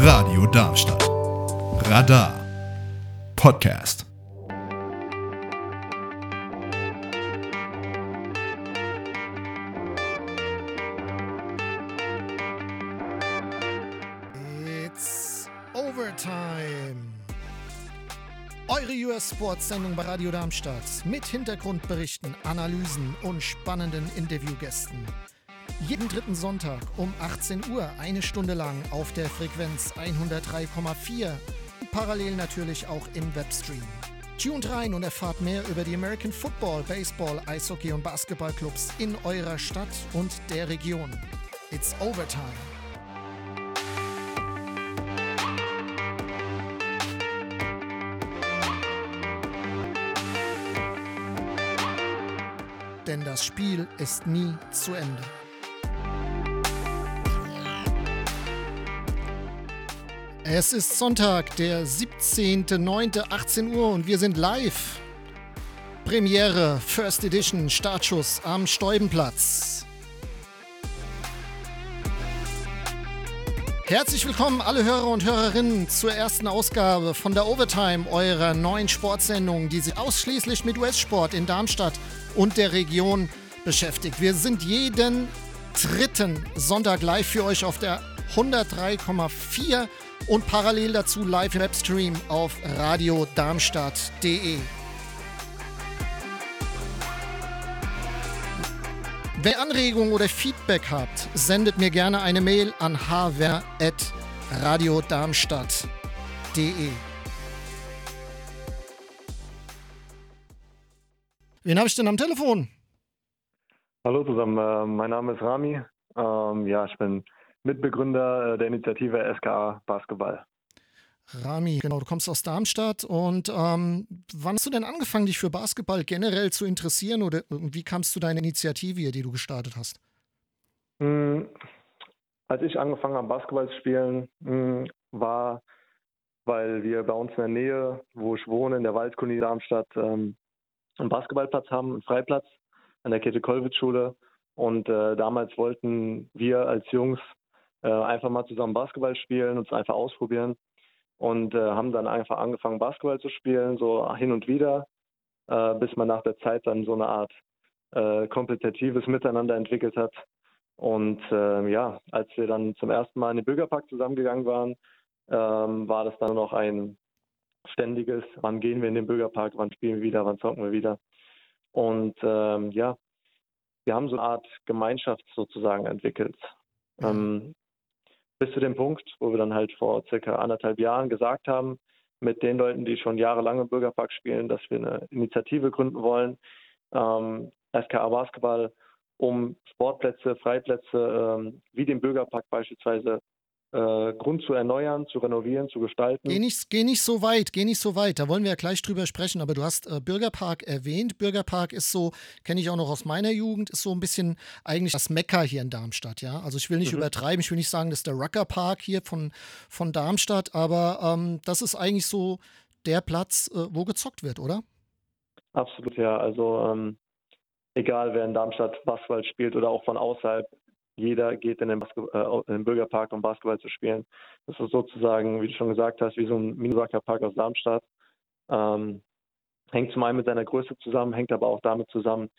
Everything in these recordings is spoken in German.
Radio Darmstadt. Radar. Podcast. It's Overtime. Eure US Sports Sendung bei Radio Darmstadt mit Hintergrundberichten, Analysen und spannenden Interviewgästen. Jeden dritten Sonntag um 18 Uhr eine Stunde lang auf der Frequenz 103,4. Parallel natürlich auch im Webstream. Tuned rein und erfahrt mehr über die American Football, Baseball, Eishockey und Basketballclubs in eurer Stadt und der Region. It's Overtime. Denn das Spiel ist nie zu Ende. Es ist Sonntag, der 17.09.18 Uhr und wir sind live. Premiere, First Edition, Startschuss am Stäubenplatz. Herzlich willkommen alle Hörer und Hörerinnen zur ersten Ausgabe von der Overtime, eurer neuen Sportsendung, die sich ausschließlich mit US-Sport in Darmstadt und der Region beschäftigt. Wir sind jeden dritten Sonntag live für euch auf der 103,4 und parallel dazu live im Webstream auf radiodarmstadt.de. Ihr Anregungen oder Feedback habt, sendet mir gerne eine Mail an hwer.radiodarmstadt.de. Wen habe ich denn am Telefon? Hallo zusammen, äh, mein Name ist Rami. Ähm, ja, ich bin Mitbegründer äh, der Initiative SKA Basketball. Rami, genau, du kommst aus Darmstadt und ähm, wann hast du denn angefangen, dich für Basketball generell zu interessieren oder wie kamst du deine Initiative, die du gestartet hast? Mhm. Als ich angefangen habe, Basketball zu spielen, mh, war, weil wir bei uns in der Nähe, wo ich wohne, in der Waldkolonie Darmstadt, ähm, einen Basketballplatz haben, einen Freiplatz an der Käthe-Kollwitz-Schule. Und äh, damals wollten wir als Jungs äh, einfach mal zusammen Basketball spielen, uns einfach ausprobieren und äh, haben dann einfach angefangen, Basketball zu spielen, so hin und wieder, äh, bis man nach der Zeit dann so eine Art äh, kompetitives Miteinander entwickelt hat. Und äh, ja, als wir dann zum ersten Mal in den Bürgerpark zusammengegangen waren, ähm, war das dann noch ein ständiges, wann gehen wir in den Bürgerpark, wann spielen wir wieder, wann zocken wir wieder. Und ähm, ja, wir haben so eine Art Gemeinschaft sozusagen entwickelt. Ähm, bis zu dem Punkt, wo wir dann halt vor circa anderthalb Jahren gesagt haben, mit den Leuten, die schon jahrelang im Bürgerpark spielen, dass wir eine Initiative gründen wollen, ähm, SKA Basketball, um Sportplätze, Freiplätze ähm, wie den Bürgerpark beispielsweise äh, Grund zu erneuern, zu renovieren, zu gestalten. Geh nicht, geh nicht so weit, geh nicht so weit. Da wollen wir ja gleich drüber sprechen. Aber du hast äh, Bürgerpark erwähnt. Bürgerpark ist so, kenne ich auch noch aus meiner Jugend, ist so ein bisschen eigentlich das Mekka hier in Darmstadt. Ja, also ich will nicht mhm. übertreiben. Ich will nicht sagen, das ist der Ruckerpark hier von, von Darmstadt. Aber ähm, das ist eigentlich so der Platz, äh, wo gezockt wird, oder? Absolut, ja. Also ähm, egal, wer in Darmstadt Basketball spielt oder auch von außerhalb, jeder geht in den, äh, in den, Bürgerpark, um Basketball zu spielen. Das ist sozusagen, wie du schon gesagt hast, wie so ein Mini-Park aus Darmstadt. Ähm, hängt zum einen mit seiner Größe zusammen, hängt aber auch damit zusammen,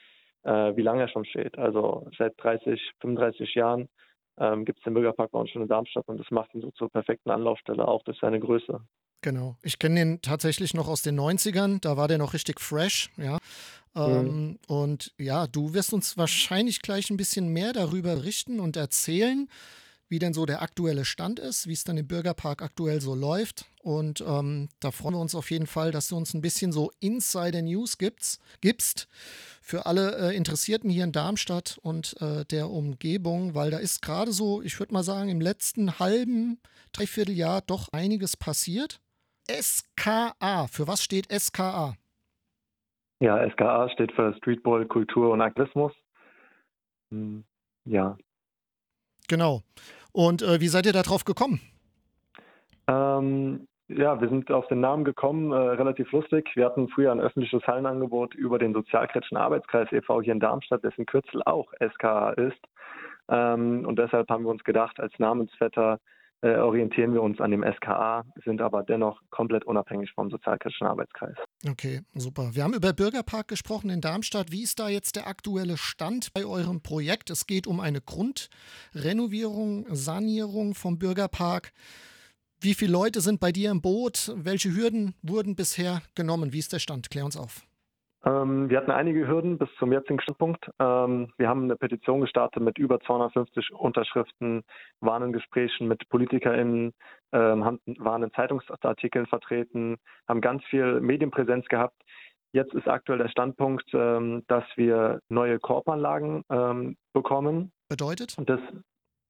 äh, wie lange er schon steht. Also seit 30, 35 Jahren ähm, gibt es den Bürgerpark bei uns schon in Darmstadt und das macht ihn so zur perfekten Anlaufstelle, auch durch seine Größe. Genau. Ich kenne den tatsächlich noch aus den 90ern. Da war der noch richtig fresh, ja. Ähm, mhm. Und ja, du wirst uns wahrscheinlich gleich ein bisschen mehr darüber berichten und erzählen, wie denn so der aktuelle Stand ist, wie es dann im Bürgerpark aktuell so läuft. Und ähm, da freuen wir uns auf jeden Fall, dass du uns ein bisschen so Insider News gibst, gibst für alle äh, Interessierten hier in Darmstadt und äh, der Umgebung, weil da ist gerade so, ich würde mal sagen, im letzten halben, dreiviertel Jahr doch einiges passiert. SKA, für was steht SKA? Ja, SKA steht für Streetball, Kultur und Aktivismus. Hm, ja. Genau. Und äh, wie seid ihr darauf gekommen? Ähm, ja, wir sind auf den Namen gekommen, äh, relativ lustig. Wir hatten früher ein öffentliches Hallenangebot über den Sozialkritischen Arbeitskreis e.V. hier in Darmstadt, dessen Kürzel auch SKA ist. Ähm, und deshalb haben wir uns gedacht, als Namensvetter äh, orientieren wir uns an dem SKA, sind aber dennoch komplett unabhängig vom sozialkritischen Arbeitskreis. Okay, super. Wir haben über Bürgerpark gesprochen in Darmstadt. Wie ist da jetzt der aktuelle Stand bei eurem Projekt? Es geht um eine Grundrenovierung, Sanierung vom Bürgerpark. Wie viele Leute sind bei dir im Boot? Welche Hürden wurden bisher genommen? Wie ist der Stand? Klär uns auf. Ähm, wir hatten einige Hürden bis zum jetzigen Standpunkt. Ähm, wir haben eine Petition gestartet mit über 250 Unterschriften, waren in Gesprächen mit PolitikerInnen, ähm, haben, waren in Zeitungsartikeln vertreten, haben ganz viel Medienpräsenz gehabt. Jetzt ist aktuell der Standpunkt, ähm, dass wir neue Korbanlagen ähm, bekommen. Bedeutet? Das,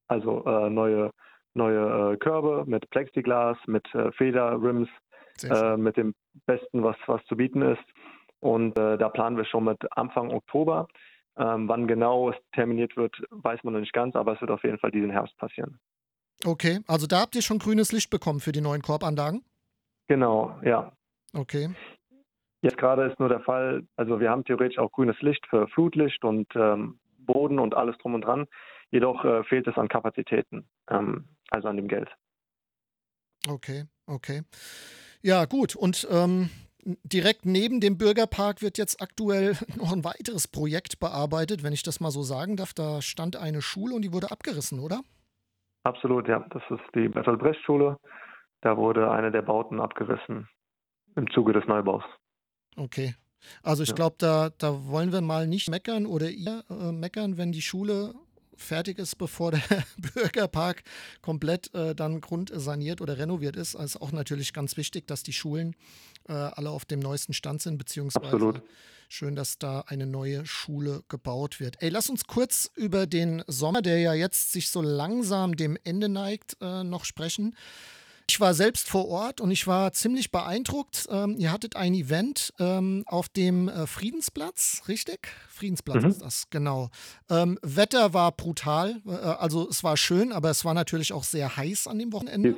also äh, neue, neue äh, Körbe mit Plexiglas, mit äh, Federrims, äh, mit dem Besten, was, was zu bieten ist. Und äh, da planen wir schon mit Anfang Oktober. Ähm, wann genau es terminiert wird, weiß man noch nicht ganz, aber es wird auf jeden Fall diesen Herbst passieren. Okay, also da habt ihr schon grünes Licht bekommen für die neuen Korbanlagen? Genau, ja. Okay. Jetzt gerade ist nur der Fall, also wir haben theoretisch auch grünes Licht für Flutlicht und ähm, Boden und alles drum und dran. Jedoch äh, fehlt es an Kapazitäten, ähm, also an dem Geld. Okay, okay. Ja, gut. Und ähm, direkt neben dem Bürgerpark wird jetzt aktuell noch ein weiteres Projekt bearbeitet, wenn ich das mal so sagen darf. Da stand eine Schule und die wurde abgerissen, oder? Absolut, ja. Das ist die Bertolt Brecht Schule. Da wurde eine der Bauten abgerissen im Zuge des Neubaus. Okay. Also ich ja. glaube, da, da wollen wir mal nicht meckern oder ihr äh, meckern, wenn die Schule fertig ist, bevor der Bürgerpark komplett äh, dann grundsaniert oder renoviert ist. Also ist auch natürlich ganz wichtig, dass die Schulen äh, alle auf dem neuesten Stand sind, beziehungsweise Absolut. schön, dass da eine neue Schule gebaut wird. Ey, lass uns kurz über den Sommer, der ja jetzt sich so langsam dem Ende neigt, äh, noch sprechen. Ich war selbst vor Ort und ich war ziemlich beeindruckt. Ähm, ihr hattet ein Event ähm, auf dem äh, Friedensplatz, richtig? Friedensplatz mhm. ist das, genau. Ähm, Wetter war brutal, äh, also es war schön, aber es war natürlich auch sehr heiß an dem Wochenende.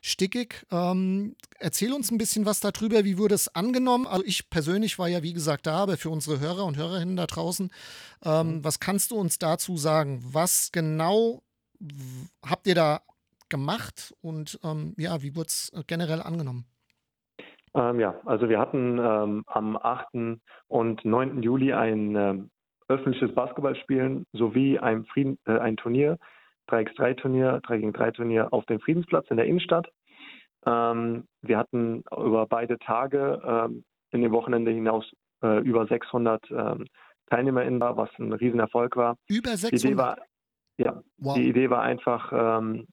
Stickig. Ähm, erzähl uns ein bisschen was darüber. Wie wurde es angenommen? Also ich persönlich war ja wie gesagt da, aber für unsere Hörer und Hörerinnen da draußen, ähm, mhm. was kannst du uns dazu sagen? Was genau habt ihr da gemacht und ähm, ja, wie wurde es äh, generell angenommen? Ähm, ja, also wir hatten ähm, am 8. und 9. Juli ein ähm, öffentliches Basketballspielen sowie ein, Frieden, äh, ein Turnier, 3x3-Turnier, 3 gegen 3 Turnier auf dem Friedensplatz in der Innenstadt. Ähm, wir hatten über beide Tage ähm, in dem Wochenende hinaus äh, über 600 ähm, TeilnehmerInnen da, was ein Riesenerfolg war. Über 600? Die Idee war, ja, wow. die Idee war einfach, ähm,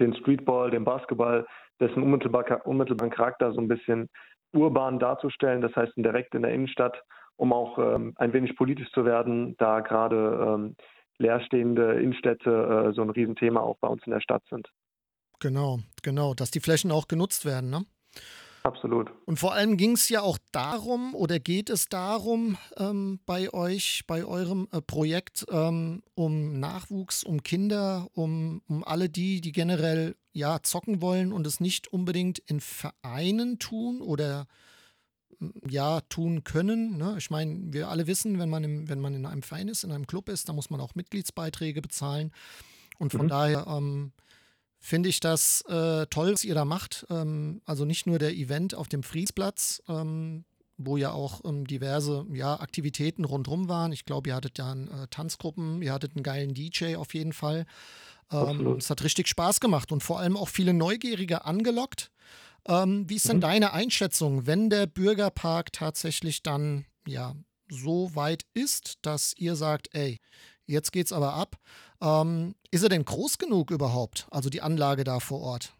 den Streetball, den Basketball, dessen unmittelbar, unmittelbaren Charakter so ein bisschen urban darzustellen, das heißt direkt in der Innenstadt, um auch ähm, ein wenig politisch zu werden, da gerade ähm, leerstehende Innenstädte äh, so ein Riesenthema auch bei uns in der Stadt sind. Genau, genau, dass die Flächen auch genutzt werden, ne? Absolut. Und vor allem ging es ja auch darum oder geht es darum ähm, bei euch, bei eurem äh, Projekt ähm, um Nachwuchs, um Kinder, um, um alle die, die generell ja zocken wollen und es nicht unbedingt in Vereinen tun oder ja tun können. Ne? Ich meine, wir alle wissen, wenn man, im, wenn man in einem Verein ist, in einem Club ist, dann muss man auch Mitgliedsbeiträge bezahlen. Und von mhm. daher ähm, finde ich das äh, toll, was ihr da macht. Ähm, also nicht nur der Event auf dem Friedensplatz, ähm, wo ja auch ähm, diverse ja, Aktivitäten rundherum waren. Ich glaube, ihr hattet ja äh, Tanzgruppen, ihr hattet einen geilen DJ auf jeden Fall. Ähm, es hat richtig Spaß gemacht und vor allem auch viele Neugierige angelockt. Ähm, wie ist denn mhm. deine Einschätzung, wenn der Bürgerpark tatsächlich dann ja so weit ist, dass ihr sagt, ey, jetzt geht's aber ab. Ähm, ist er denn groß genug überhaupt? Also die Anlage da vor Ort?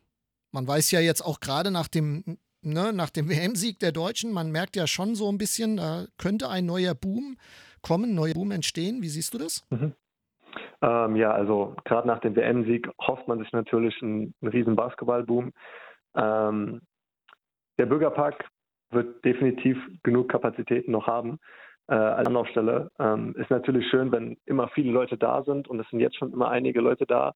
Man weiß ja jetzt auch gerade nach dem, ne, dem WM-Sieg der Deutschen, man merkt ja schon so ein bisschen, da könnte ein neuer Boom kommen, ein neuer Boom entstehen. Wie siehst du das? Mhm. Ähm, ja, also gerade nach dem WM-Sieg hofft man sich natürlich einen, einen riesen Basketball-Boom. Ähm, der Bürgerpark wird definitiv genug Kapazitäten noch haben äh, als Anlaufstelle. Ähm, ist natürlich schön, wenn immer viele Leute da sind und es sind jetzt schon immer einige Leute da.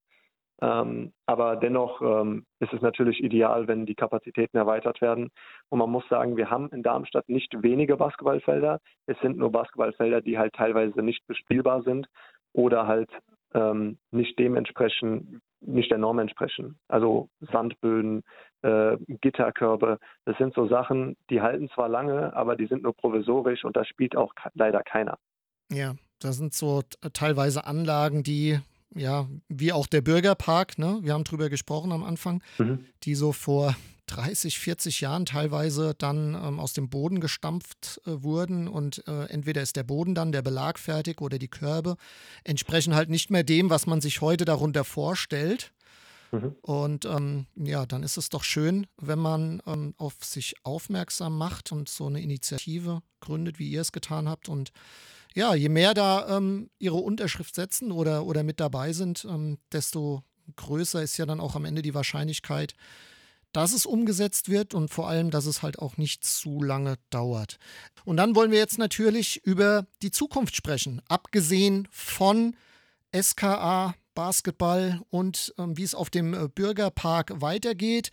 Ähm, aber dennoch ähm, ist es natürlich ideal, wenn die Kapazitäten erweitert werden. Und man muss sagen, wir haben in Darmstadt nicht wenige Basketballfelder. Es sind nur Basketballfelder, die halt teilweise nicht bespielbar sind oder halt ähm, nicht dem entsprechen, nicht der Norm entsprechen. Also Sandböden, äh, Gitterkörbe, das sind so Sachen, die halten zwar lange, aber die sind nur provisorisch und da spielt auch leider keiner. Ja, das sind so teilweise Anlagen, die ja, wie auch der Bürgerpark, ne? wir haben drüber gesprochen am Anfang, mhm. die so vor 30, 40 Jahren teilweise dann ähm, aus dem Boden gestampft äh, wurden und äh, entweder ist der Boden dann der Belag fertig oder die Körbe entsprechen halt nicht mehr dem, was man sich heute darunter vorstellt. Mhm. Und ähm, ja, dann ist es doch schön, wenn man ähm, auf sich aufmerksam macht und so eine Initiative gründet, wie ihr es getan habt und ja, je mehr da ähm, ihre Unterschrift setzen oder, oder mit dabei sind, ähm, desto größer ist ja dann auch am Ende die Wahrscheinlichkeit, dass es umgesetzt wird und vor allem, dass es halt auch nicht zu lange dauert. Und dann wollen wir jetzt natürlich über die Zukunft sprechen, abgesehen von SKA Basketball und ähm, wie es auf dem äh, Bürgerpark weitergeht.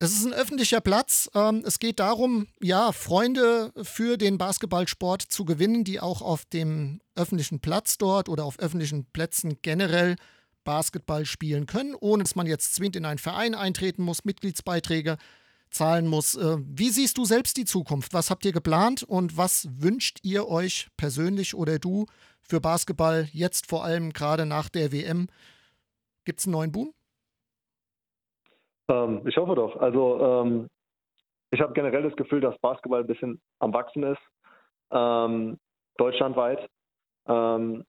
Es ist ein öffentlicher Platz. Ähm, es geht darum, ja, Freunde für den Basketballsport zu gewinnen, die auch auf dem öffentlichen Platz dort oder auf öffentlichen Plätzen generell Basketball spielen können, ohne dass man jetzt zwingend in einen Verein eintreten muss, Mitgliedsbeiträge zahlen muss. Äh, wie siehst du selbst die Zukunft? Was habt ihr geplant und was wünscht ihr euch persönlich oder du für Basketball jetzt vor allem gerade nach der WM? Gibt es einen neuen Boom? Ähm, ich hoffe doch. Also ähm, ich habe generell das Gefühl, dass Basketball ein bisschen am Wachsen ist, ähm, deutschlandweit. Ähm,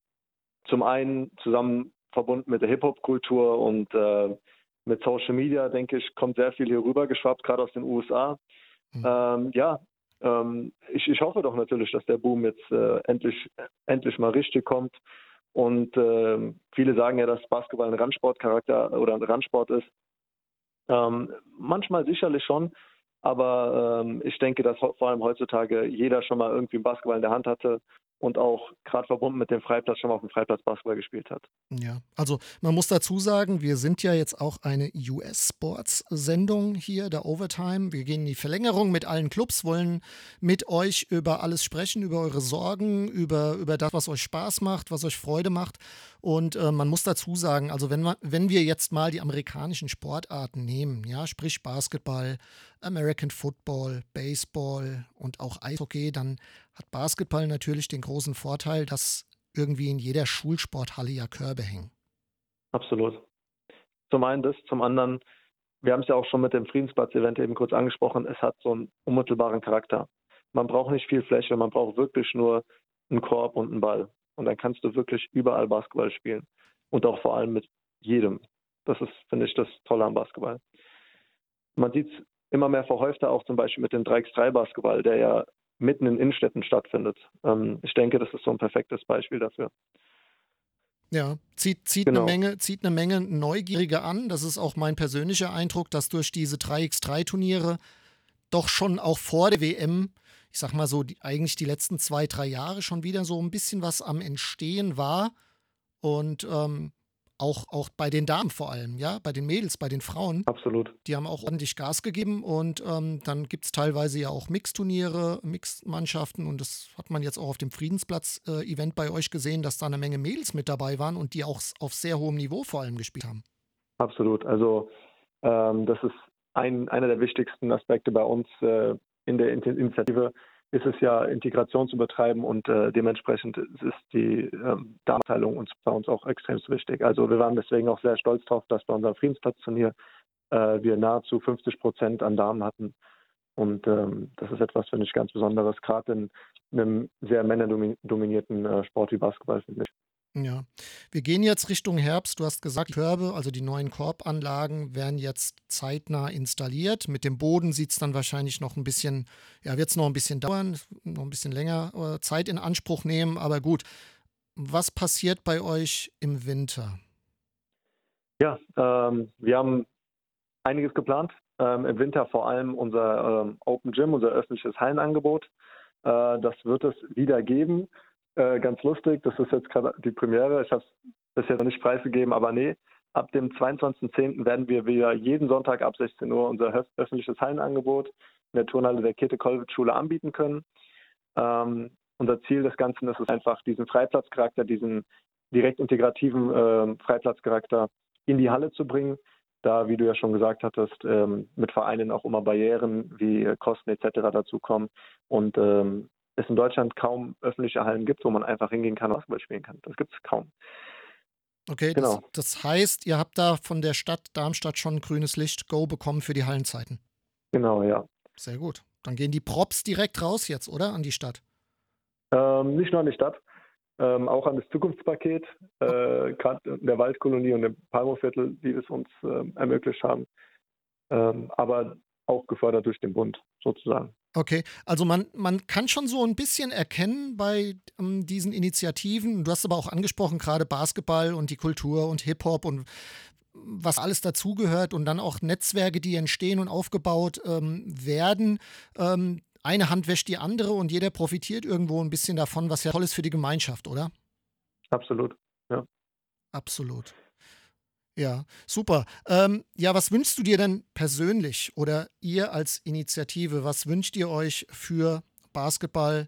zum einen zusammen verbunden mit der Hip-Hop-Kultur und äh, mit Social Media, denke ich, kommt sehr viel hier rüber geschwappt, gerade aus den USA. Mhm. Ähm, ja, ähm, ich, ich, hoffe doch natürlich, dass der Boom jetzt äh, endlich, endlich mal richtig kommt. Und äh, viele sagen ja, dass Basketball ein Randsportcharakter oder ein Randsport ist. Ähm, manchmal sicherlich schon, aber ähm, ich denke, dass vor allem heutzutage jeder schon mal irgendwie einen Basketball in der Hand hatte und auch gerade verbunden mit dem Freiplatz schon mal auf dem Freiplatz Basketball gespielt hat. Ja, also man muss dazu sagen, wir sind ja jetzt auch eine US-Sports-Sendung hier, der Overtime. Wir gehen in die Verlängerung mit allen Clubs, wollen mit euch über alles sprechen, über eure Sorgen, über, über das, was euch Spaß macht, was euch Freude macht. Und äh, man muss dazu sagen, also wenn, wenn wir jetzt mal die amerikanischen Sportarten nehmen, ja, sprich Basketball, American Football, Baseball und auch Eishockey, dann hat Basketball natürlich den großen Vorteil, dass irgendwie in jeder Schulsporthalle ja Körbe hängen. Absolut. Zum einen das, zum anderen, wir haben es ja auch schon mit dem Friedensplatz-Event eben kurz angesprochen, es hat so einen unmittelbaren Charakter. Man braucht nicht viel Fläche, man braucht wirklich nur einen Korb und einen Ball. Und dann kannst du wirklich überall Basketball spielen. Und auch vor allem mit jedem. Das ist, finde ich, das Tolle am Basketball. Man sieht es immer mehr verhäufter auch zum Beispiel mit dem 3x3-Basketball, der ja mitten in Innenstädten stattfindet. Ähm, ich denke, das ist so ein perfektes Beispiel dafür. Ja, zieht, zieht, genau. eine Menge, zieht eine Menge Neugierige an. Das ist auch mein persönlicher Eindruck, dass durch diese 3x3-Turniere doch schon auch vor der WM, ich sag mal so, die, eigentlich die letzten zwei, drei Jahre schon wieder so ein bisschen was am Entstehen war. Und ähm, auch, auch bei den Damen vor allem, ja, bei den Mädels, bei den Frauen. Absolut. Die haben auch ordentlich Gas gegeben und ähm, dann gibt es teilweise ja auch Mixturniere, Mixmannschaften und das hat man jetzt auch auf dem Friedensplatz-Event äh, bei euch gesehen, dass da eine Menge Mädels mit dabei waren und die auch auf sehr hohem Niveau vor allem gespielt haben. Absolut. Also ähm, das ist ein, einer der wichtigsten Aspekte bei uns äh, in der Initiative, ist es ja, Integration zu betreiben und äh, dementsprechend ist die ähm, Darmteilung uns bei uns auch extrem wichtig. Also wir waren deswegen auch sehr stolz darauf, dass bei unserem Friedensplatz-Turnier äh, wir nahezu 50 Prozent an Damen hatten. Und ähm, das ist etwas, finde ich, ganz Besonderes, gerade in einem sehr männerdominierten äh, Sport wie Basketball, finde ich. Ja, wir gehen jetzt Richtung Herbst. Du hast gesagt, die Körbe, also die neuen Korbanlagen, werden jetzt zeitnah installiert. Mit dem Boden sieht es dann wahrscheinlich noch ein bisschen, ja, wird es noch ein bisschen dauern, noch ein bisschen länger äh, Zeit in Anspruch nehmen. Aber gut, was passiert bei euch im Winter? Ja, ähm, wir haben einiges geplant. Ähm, Im Winter vor allem unser ähm, Open Gym, unser öffentliches Hallenangebot. Äh, das wird es wieder geben. Äh, ganz lustig, das ist jetzt gerade die Premiere. Ich habe es bisher noch nicht preisgegeben, aber nee, ab dem 22.10. werden wir wieder jeden Sonntag ab 16 Uhr unser öffentliches Hallenangebot in der Turnhalle der Käthe-Kollwitz-Schule anbieten können. Ähm, unser Ziel des Ganzen ist es einfach, diesen Freiplatzcharakter, diesen direkt integrativen äh, Freiplatzcharakter in die Halle zu bringen. Da, wie du ja schon gesagt hattest, ähm, mit Vereinen auch immer Barrieren wie Kosten etc. dazukommen und ähm, es in Deutschland kaum öffentliche Hallen gibt, wo man einfach hingehen kann und Basketball spielen kann. Das gibt es kaum. Okay, genau. Das, das, heißt, ihr habt da von der Stadt Darmstadt schon grünes Licht Go bekommen für die Hallenzeiten. Genau, ja. Sehr gut. Dann gehen die Props direkt raus jetzt, oder? An die Stadt? Ähm, nicht nur an die Stadt, ähm, auch an das Zukunftspaket, äh, gerade der Waldkolonie und dem Palmoviertel, die es uns äh, ermöglicht haben. Ähm, aber auch gefördert durch den Bund sozusagen. Okay, also man, man kann schon so ein bisschen erkennen bei ähm, diesen Initiativen, du hast aber auch angesprochen, gerade Basketball und die Kultur und Hip-Hop und was alles dazugehört und dann auch Netzwerke, die entstehen und aufgebaut ähm, werden. Ähm, eine Hand wäscht die andere und jeder profitiert irgendwo ein bisschen davon, was ja toll ist für die Gemeinschaft, oder? Absolut, ja. Absolut. Ja, super. Ähm, ja, was wünschst du dir denn persönlich oder ihr als Initiative? Was wünscht ihr euch für Basketball?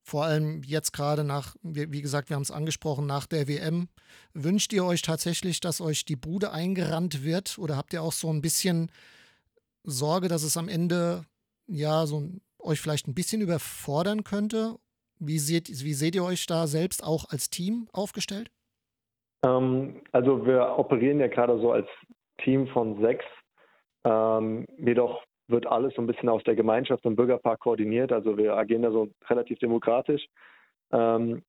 Vor allem jetzt gerade nach, wie, gesagt, wir haben es angesprochen, nach der WM. Wünscht ihr euch tatsächlich, dass euch die Bude eingerannt wird? Oder habt ihr auch so ein bisschen Sorge, dass es am Ende ja so euch vielleicht ein bisschen überfordern könnte? Wie seht, wie seht ihr euch da selbst auch als Team aufgestellt? Ähm, also wir operieren ja gerade so als Team von sechs. Ähm, jedoch wird alles so ein bisschen aus der Gemeinschaft im Bürgerpark koordiniert. Also wir agieren da so relativ demokratisch. Ähm,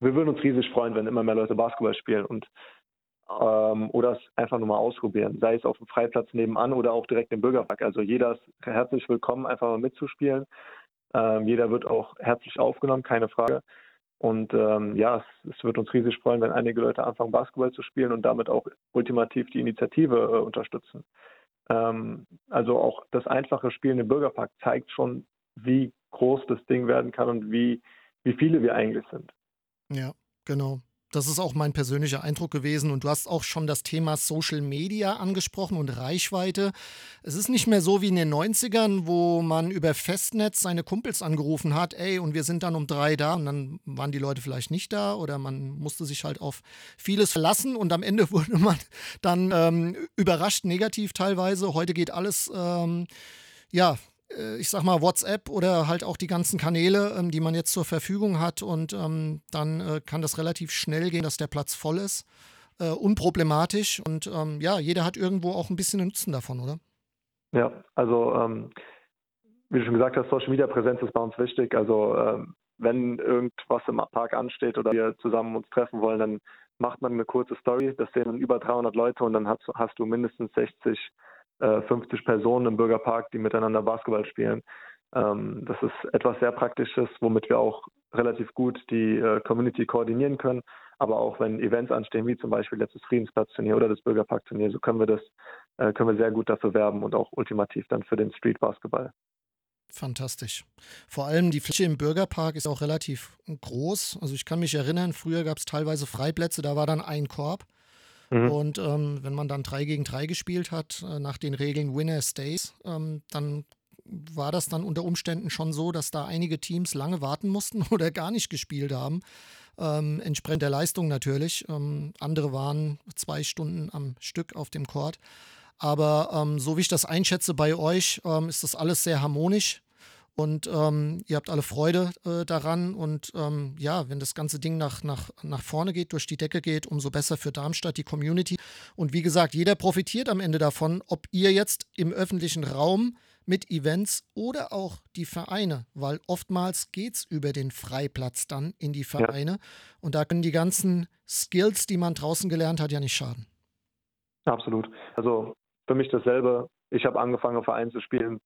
wir würden uns riesig freuen, wenn immer mehr Leute Basketball spielen und ähm, oder es einfach nur mal ausprobieren, sei es auf dem Freiplatz nebenan oder auch direkt im Bürgerpark. Also jeder ist herzlich willkommen, einfach mal mitzuspielen. Ähm, jeder wird auch herzlich aufgenommen, keine Frage. Und ähm, ja, es, es, wird uns riesig freuen, wenn einige Leute anfangen, Basketball zu spielen und damit auch ultimativ die Initiative äh, unterstützen. Ähm, also auch das einfache Spielen im Bürgerpark zeigt schon, wie groß das Ding werden kann und wie, wie viele wir eigentlich sind. Ja, genau. Das ist auch mein persönlicher Eindruck gewesen. Und du hast auch schon das Thema Social Media angesprochen und Reichweite. Es ist nicht mehr so wie in den 90ern, wo man über Festnetz seine Kumpels angerufen hat, ey, und wir sind dann um drei da und dann waren die Leute vielleicht nicht da oder man musste sich halt auf vieles verlassen und am Ende wurde man dann ähm, überrascht, negativ teilweise. Heute geht alles, ähm, ja, ich sag mal, WhatsApp oder halt auch die ganzen Kanäle, ähm, die man jetzt zur Verfügung hat. Und ähm, dann äh, kann das relativ schnell gehen, dass der Platz voll ist. Äh, unproblematisch. Und ähm, ja, jeder hat irgendwo auch ein bisschen Nutzen davon, oder? Ja, also ähm, wie du schon gesagt hast, Social Media Präsenz ist bei uns wichtig. Also ähm, wenn irgendwas im Park ansteht oder wir zusammen uns treffen wollen, dann macht man eine kurze Story. Das sehen dann über 300 Leute und dann hast, hast du mindestens 60 50 äh, Personen im Bürgerpark, die miteinander Basketball spielen. Ähm, das ist etwas sehr Praktisches, womit wir auch relativ gut die äh, Community koordinieren können. Aber auch wenn Events anstehen, wie zum Beispiel letztes Friedensplatzturnier oder das Bürgerparkturnier, so können wir das, äh, können wir sehr gut dafür werben und auch ultimativ dann für den Street Basketball. Fantastisch. Vor allem die Fläche im Bürgerpark ist auch relativ groß. Also ich kann mich erinnern, früher gab es teilweise Freiplätze, da war dann ein Korb. Mhm. Und ähm, wenn man dann 3 gegen 3 gespielt hat, äh, nach den Regeln Winner Stays, ähm, dann war das dann unter Umständen schon so, dass da einige Teams lange warten mussten oder gar nicht gespielt haben. Ähm, entsprechend der Leistung natürlich. Ähm, andere waren zwei Stunden am Stück auf dem Court. Aber ähm, so wie ich das einschätze bei euch, ähm, ist das alles sehr harmonisch. Und ähm, ihr habt alle Freude äh, daran. Und ähm, ja, wenn das ganze Ding nach, nach, nach vorne geht, durch die Decke geht, umso besser für Darmstadt, die Community. Und wie gesagt, jeder profitiert am Ende davon, ob ihr jetzt im öffentlichen Raum mit Events oder auch die Vereine, weil oftmals geht es über den Freiplatz dann in die Vereine. Ja. Und da können die ganzen Skills, die man draußen gelernt hat, ja nicht schaden. Absolut. Also für mich dasselbe. Ich habe angefangen, Verein zu spielen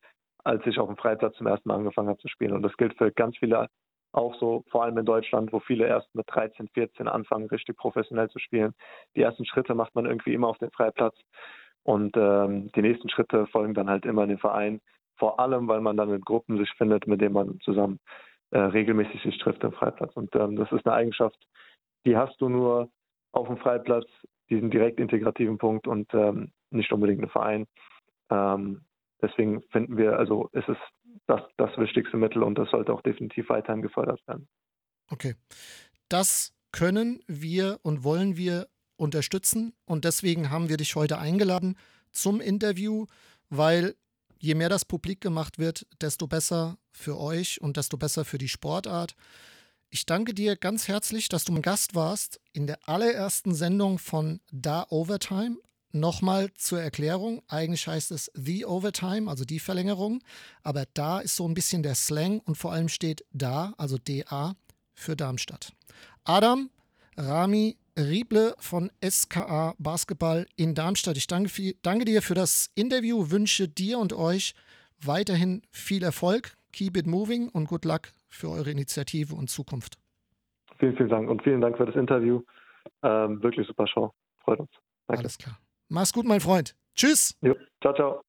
als ich auf dem Freiplatz zum ersten Mal angefangen habe zu spielen. Und das gilt für ganz viele auch so, vor allem in Deutschland, wo viele erst mit 13, 14 anfangen, richtig professionell zu spielen. Die ersten Schritte macht man irgendwie immer auf dem Freiplatz und ähm, die nächsten Schritte folgen dann halt immer in den Verein. Vor allem, weil man dann in Gruppen sich findet, mit denen man zusammen äh, regelmäßig sich trifft im Freiplatz. Und ähm, das ist eine Eigenschaft, die hast du nur auf dem Freiplatz, diesen direkt integrativen Punkt und ähm, nicht unbedingt einen Verein. Ähm, Deswegen finden wir, also ist es das, das wichtigste Mittel und das sollte auch definitiv weiterhin gefördert werden. Okay. Das können wir und wollen wir unterstützen. Und deswegen haben wir dich heute eingeladen zum Interview, weil je mehr das publik gemacht wird, desto besser für euch und desto besser für die Sportart. Ich danke dir ganz herzlich, dass du mein Gast warst in der allerersten Sendung von Da Overtime. Nochmal zur Erklärung, eigentlich heißt es The Overtime, also die Verlängerung, aber da ist so ein bisschen der Slang und vor allem steht da, also DA, für Darmstadt. Adam, Rami, Rieble von SKA Basketball in Darmstadt. Ich danke, danke, dir für das Interview, wünsche dir und euch weiterhin viel Erfolg, keep it moving und good luck für eure Initiative und Zukunft. Vielen, vielen Dank und vielen Dank für das Interview. Ähm, wirklich super Show. Freut uns. Danke. Alles klar. Mach's gut, mein Freund. Tschüss. Jo. Ciao, ciao.